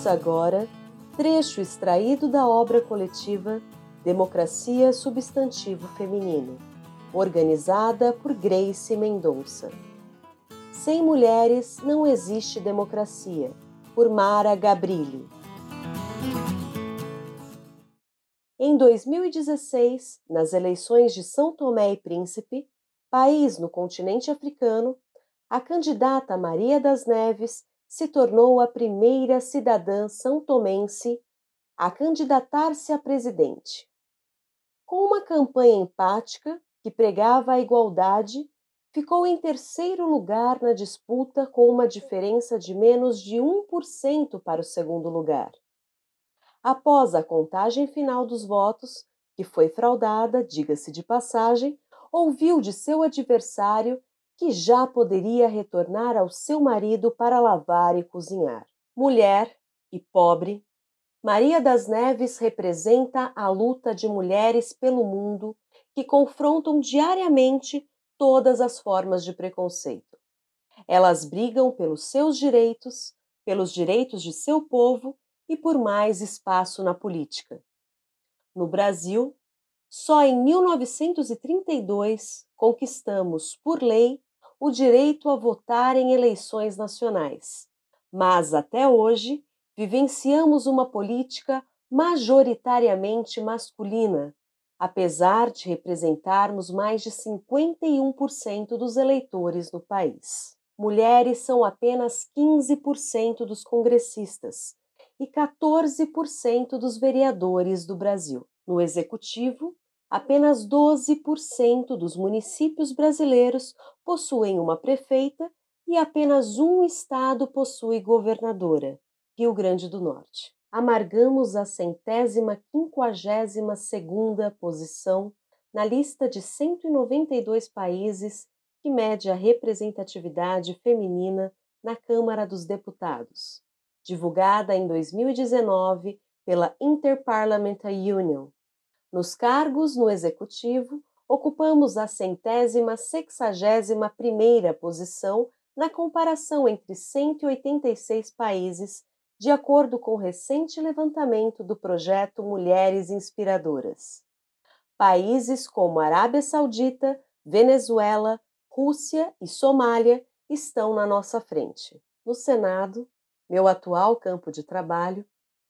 Ouça agora trecho extraído da obra coletiva Democracia Substantivo Feminino, organizada por Grace Mendonça. Sem mulheres não existe democracia, por Mara Gabrilli. Em 2016, nas eleições de São Tomé e Príncipe, país no continente africano, a candidata Maria das Neves se tornou a primeira cidadã são tomense a candidatar-se a presidente. Com uma campanha empática que pregava a igualdade, ficou em terceiro lugar na disputa com uma diferença de menos de 1% para o segundo lugar. Após a contagem final dos votos, que foi fraudada, diga-se de passagem, ouviu de seu adversário que já poderia retornar ao seu marido para lavar e cozinhar. Mulher e pobre, Maria das Neves representa a luta de mulheres pelo mundo que confrontam diariamente todas as formas de preconceito. Elas brigam pelos seus direitos, pelos direitos de seu povo e por mais espaço na política. No Brasil, só em 1932 conquistamos, por lei, o direito a votar em eleições nacionais. Mas até hoje vivenciamos uma política majoritariamente masculina, apesar de representarmos mais de 51% dos eleitores no país. Mulheres são apenas 15% dos congressistas e 14% dos vereadores do Brasil. No executivo, apenas 12% dos municípios brasileiros possuem uma prefeita e apenas um estado possui governadora, Rio Grande do Norte. Amargamos a centésima quinquagésima segunda posição na lista de 192 países que mede a representatividade feminina na Câmara dos Deputados, divulgada em 2019 pela Interparliamentary Union, nos cargos no executivo, ocupamos a centésima sexagésima primeira posição na comparação entre 186 países, de acordo com o recente levantamento do projeto Mulheres Inspiradoras. Países como Arábia Saudita, Venezuela, Rússia e Somália estão na nossa frente. No Senado, meu atual campo de trabalho,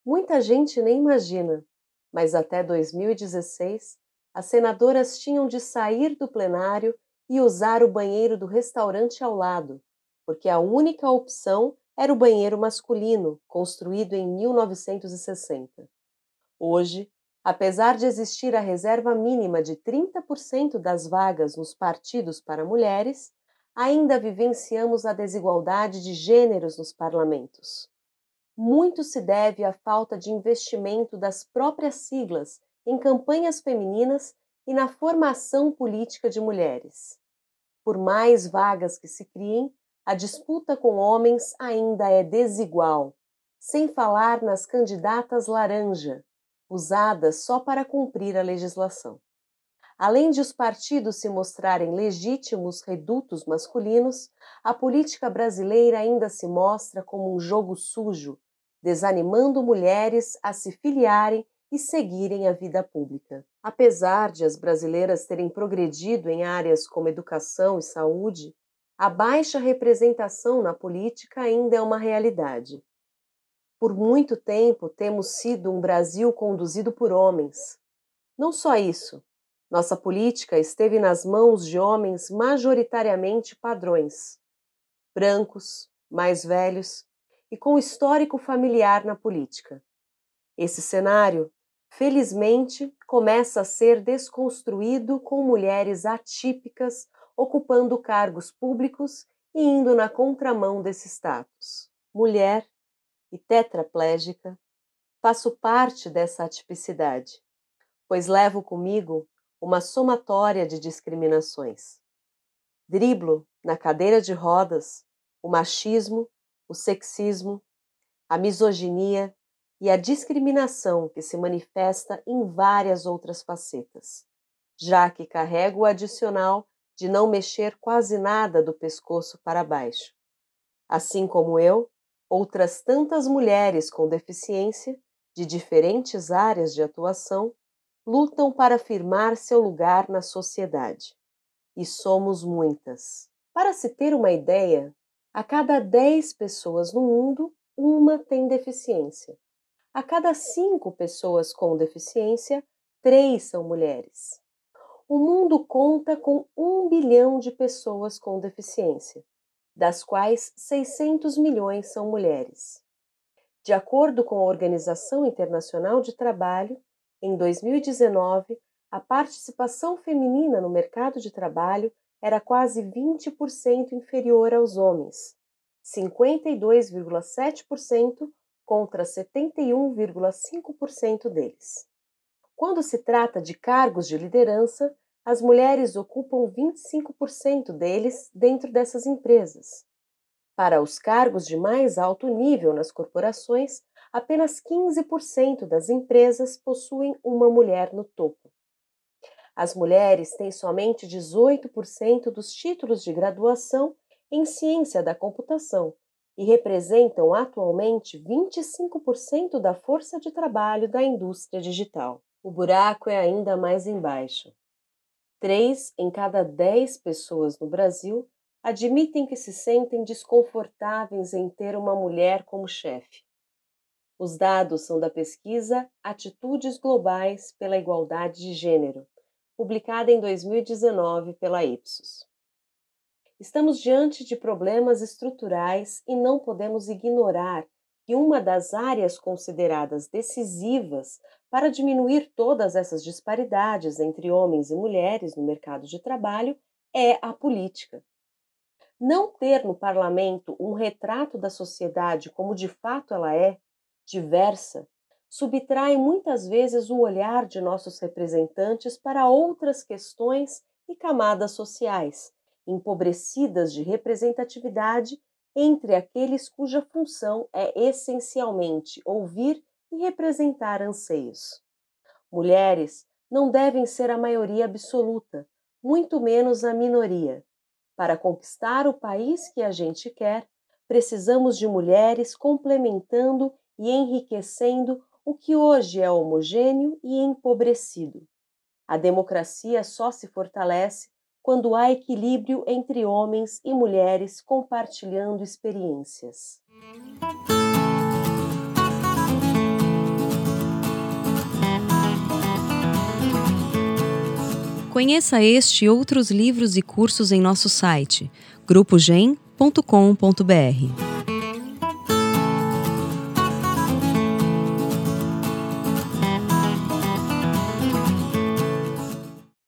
muita gente nem imagina mas até 2016 as senadoras tinham de sair do plenário e usar o banheiro do restaurante ao lado, porque a única opção era o banheiro masculino, construído em 1960. Hoje, apesar de existir a reserva mínima de 30% das vagas nos partidos para mulheres, ainda vivenciamos a desigualdade de gêneros nos parlamentos muito se deve à falta de investimento das próprias siglas em campanhas femininas e na formação política de mulheres. Por mais vagas que se criem, a disputa com homens ainda é desigual, sem falar nas candidatas laranja, usadas só para cumprir a legislação. Além de os partidos se mostrarem legítimos redutos masculinos, a política brasileira ainda se mostra como um jogo sujo, desanimando mulheres a se filiarem e seguirem a vida pública. Apesar de as brasileiras terem progredido em áreas como educação e saúde, a baixa representação na política ainda é uma realidade. Por muito tempo temos sido um Brasil conduzido por homens. Não só isso, nossa política esteve nas mãos de homens majoritariamente padrões, brancos, mais velhos, e com histórico familiar na política. Esse cenário, felizmente, começa a ser desconstruído com mulheres atípicas ocupando cargos públicos e indo na contramão desse status. Mulher e tetraplégica, faço parte dessa atipicidade, pois levo comigo uma somatória de discriminações. Driblo, na cadeira de rodas, o machismo o sexismo, a misoginia e a discriminação que se manifesta em várias outras facetas, já que carrego o adicional de não mexer quase nada do pescoço para baixo. Assim como eu, outras tantas mulheres com deficiência, de diferentes áreas de atuação, lutam para afirmar seu lugar na sociedade. E somos muitas. Para se ter uma ideia, a cada 10 pessoas no mundo, uma tem deficiência. A cada cinco pessoas com deficiência, três são mulheres. O mundo conta com um bilhão de pessoas com deficiência, das quais 600 milhões são mulheres. De acordo com a Organização Internacional de Trabalho, em 2019, a participação feminina no mercado de trabalho era quase 20% inferior aos homens, 52,7% contra 71,5% deles. Quando se trata de cargos de liderança, as mulheres ocupam 25% deles dentro dessas empresas. Para os cargos de mais alto nível nas corporações, apenas 15% das empresas possuem uma mulher no topo. As mulheres têm somente 18% dos títulos de graduação em ciência da computação e representam atualmente 25% da força de trabalho da indústria digital. O buraco é ainda mais embaixo. Três em cada dez pessoas no Brasil admitem que se sentem desconfortáveis em ter uma mulher como chefe. Os dados são da pesquisa Atitudes Globais pela Igualdade de Gênero, publicada em 2019 pela Ipsos. Estamos diante de problemas estruturais e não podemos ignorar que uma das áreas consideradas decisivas para diminuir todas essas disparidades entre homens e mulheres no mercado de trabalho é a política. Não ter no parlamento um retrato da sociedade como de fato ela é, diversa, subtrai muitas vezes o olhar de nossos representantes para outras questões e camadas sociais empobrecidas de representatividade entre aqueles cuja função é essencialmente ouvir e representar anseios. Mulheres não devem ser a maioria absoluta, muito menos a minoria. Para conquistar o país que a gente quer, precisamos de mulheres complementando e enriquecendo o que hoje é homogêneo e empobrecido. A democracia só se fortalece quando há equilíbrio entre homens e mulheres compartilhando experiências. Conheça este e outros livros e cursos em nosso site grupogen.com.br.